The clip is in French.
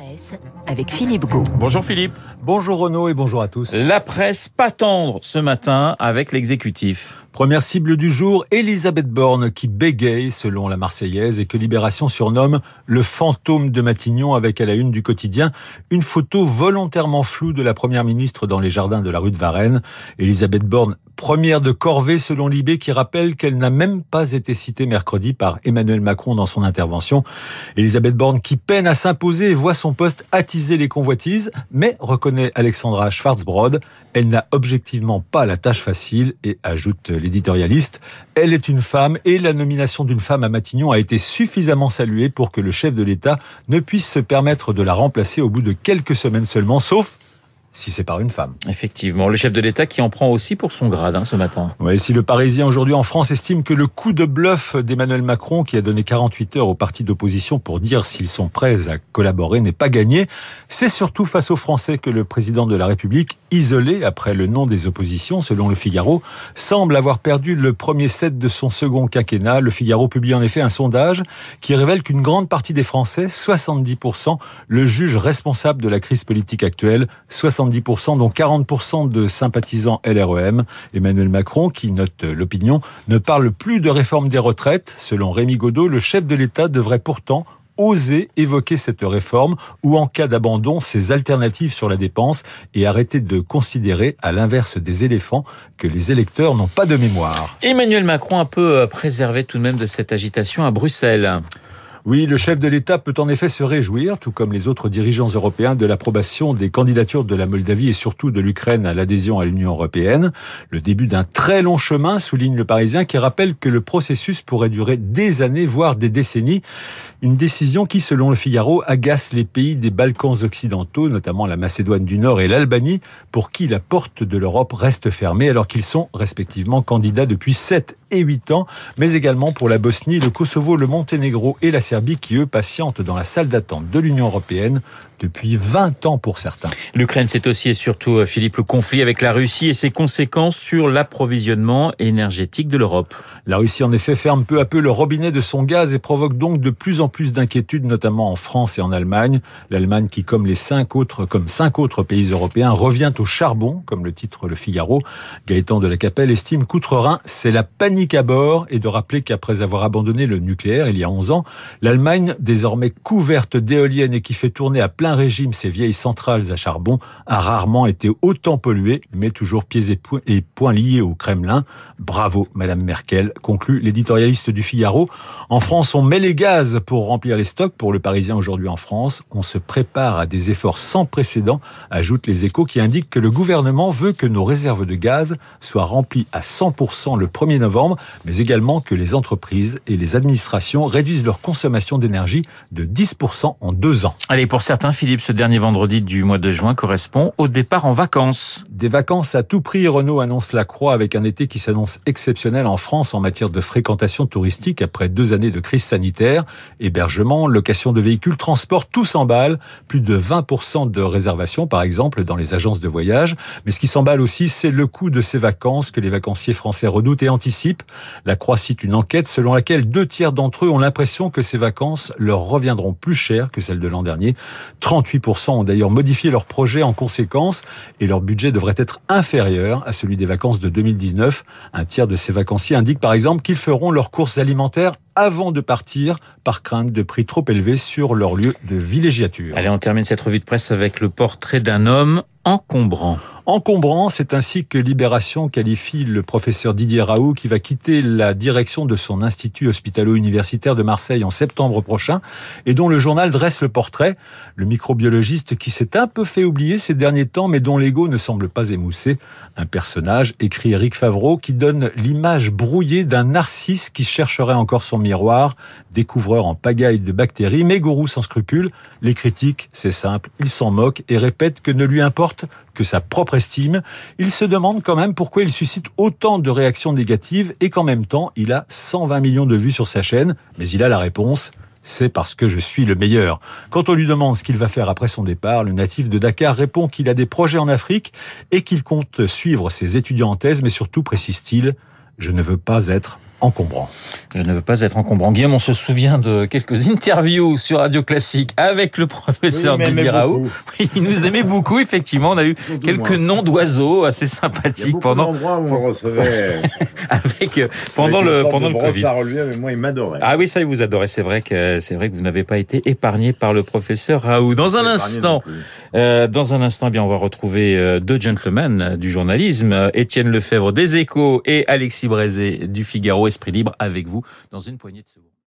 presse avec Philippe Gau. Bonjour Philippe. Bonjour Renaud et bonjour à tous. La presse pas tendre ce matin avec l'exécutif. Première cible du jour, Elisabeth Borne qui bégaye selon la Marseillaise et que Libération surnomme le fantôme de Matignon avec à la une du quotidien une photo volontairement floue de la première ministre dans les jardins de la rue de Varennes. Elisabeth Borne, première de corvée selon Libé qui rappelle qu'elle n'a même pas été citée mercredi par Emmanuel Macron dans son intervention. Elisabeth Borne qui peine à s'imposer et voit son poste attiser les convoitises, mais reconnaît Alexandra Schwarzbrod, elle n'a objectivement pas la tâche facile et ajoute l'éditorialiste, elle est une femme et la nomination d'une femme à Matignon a été suffisamment saluée pour que le chef de l'État ne puisse se permettre de la remplacer au bout de quelques semaines seulement, sauf si c'est par une femme. Effectivement, le chef de l'État qui en prend aussi pour son grade hein, ce matin. Oui, si le Parisien aujourd'hui en France estime que le coup de bluff d'Emmanuel Macron, qui a donné 48 heures aux partis d'opposition pour dire s'ils sont prêts à collaborer, n'est pas gagné, c'est surtout face aux Français que le président de la République, isolé après le nom des oppositions, selon le Figaro, semble avoir perdu le premier set de son second quinquennat. Le Figaro publie en effet un sondage qui révèle qu'une grande partie des Français, 70%, le jugent responsable de la crise politique actuelle, 70%, dont 40% de sympathisants LREM. Emmanuel Macron, qui note l'opinion, ne parle plus de réforme des retraites. Selon Rémi Godot, le chef de l'État devrait pourtant oser évoquer cette réforme ou en cas d'abandon ses alternatives sur la dépense et arrêter de considérer à l'inverse des éléphants que les électeurs n'ont pas de mémoire. Emmanuel Macron un peu préservé tout de même de cette agitation à Bruxelles. Oui, le chef de l'État peut en effet se réjouir, tout comme les autres dirigeants européens, de l'approbation des candidatures de la Moldavie et surtout de l'Ukraine à l'adhésion à l'Union européenne. Le début d'un très long chemin, souligne le Parisien, qui rappelle que le processus pourrait durer des années, voire des décennies. Une décision qui, selon le Figaro, agace les pays des Balkans occidentaux, notamment la Macédoine du Nord et l'Albanie, pour qui la porte de l'Europe reste fermée, alors qu'ils sont respectivement candidats depuis 7 et 8 ans, mais également pour la Bosnie, le Kosovo, le Monténégro et la Serbie qui, eux, patientent dans la salle d'attente de l'Union européenne depuis 20 ans pour certains. L'Ukraine, c'est aussi et surtout, Philippe, le conflit avec la Russie et ses conséquences sur l'approvisionnement énergétique de l'Europe. La Russie, en effet, ferme peu à peu le robinet de son gaz et provoque donc de plus en plus d'inquiétudes, notamment en France et en Allemagne. L'Allemagne qui, comme les cinq autres, comme cinq autres pays européens, revient au charbon, comme le titre Le Figaro. Gaëtan de la Capelle estime qu'outre-Rhin, c'est la panique à bord et de rappeler qu'après avoir abandonné le nucléaire il y a 11 ans, l'Allemagne, désormais couverte d'éoliennes et qui fait tourner à plein régime ces vieilles centrales à charbon, a rarement été autant polluée, mais toujours pieds et poings liés au Kremlin. Bravo, Madame Merkel, conclut l'éditorialiste du Figaro. En France, on met les gaz pour remplir les stocks. Pour le Parisien aujourd'hui en France, on se prépare à des efforts sans précédent, ajoute les échos qui indiquent que le gouvernement veut que nos réserves de gaz soient remplies à 100% le 1er novembre, mais également que les entreprises et les administrations réduisent leur consommation d'énergie de 10% en deux ans. Allez, pour certains, Philippe, ce dernier vendredi du mois de juin correspond au départ en vacances. Des vacances à tout prix, Renault annonce la croix avec un été qui s'annonce exceptionnel en France en matière de fréquentation touristique après deux années de crise sanitaire. Hébergement, location de véhicules, transport, tout s'emballe. Plus de 20% de réservations, par exemple, dans les agences de voyage. Mais ce qui s'emballe aussi, c'est le coût de ces vacances que les vacanciers français redoutent et anticipent. La croix cite une enquête selon laquelle deux tiers d'entre eux ont l'impression que ces vacances leur reviendront plus cher que celles de l'an dernier. 38% ont d'ailleurs modifié leur projet en conséquence et leur budget devrait être inférieur à celui des vacances de 2019. Un tiers de ces vacanciers indiquent par exemple qu'ils feront leurs courses alimentaires avant de partir par crainte de prix trop élevés sur leur lieu de villégiature. Allez, on termine cette revue de presse avec le portrait d'un homme encombrant. Encombrant, c'est ainsi que Libération qualifie le professeur Didier Raoult qui va quitter la direction de son institut hospitalo-universitaire de Marseille en septembre prochain et dont le journal dresse le portrait. Le microbiologiste qui s'est un peu fait oublier ces derniers temps mais dont l'ego ne semble pas émoussé. Un personnage, écrit Eric Favreau, qui donne l'image brouillée d'un narcisse qui chercherait encore son miroir, découvreur en pagaille de bactéries, mais gourou sans scrupules. Les critiques, c'est simple, il s'en moque et répète que ne lui importe que sa propre estime. Il se demande quand même pourquoi il suscite autant de réactions négatives et qu'en même temps, il a 120 millions de vues sur sa chaîne. Mais il a la réponse. C'est parce que je suis le meilleur. Quand on lui demande ce qu'il va faire après son départ, le natif de Dakar répond qu'il a des projets en Afrique et qu'il compte suivre ses étudiants en thèse, mais surtout, précise-t-il, je ne veux pas être encombrant. Je ne veux pas être encombrant. Guillaume, on se souvient de quelques interviews sur Radio Classique avec le professeur Oui, Raoult. Oui, il nous aimait beaucoup, effectivement. On a eu Surtout quelques moi. noms d'oiseaux assez Il y a sympathiques pendant, d'endroits où on le recevait avec, pendant avec une le, sorte pendant de le Covid. à relever, mais moi, il m'adorait. Ah oui, ça, il vous adorait. C'est vrai que, c'est vrai que vous n'avez pas été épargné par le professeur Raoult. Dans un instant. Euh, dans un instant, eh bien, on va retrouver euh, deux gentlemen du journalisme, euh, Étienne Lefebvre des Échos et Alexis Brézé du Figaro Esprit Libre avec vous dans une poignée de secondes.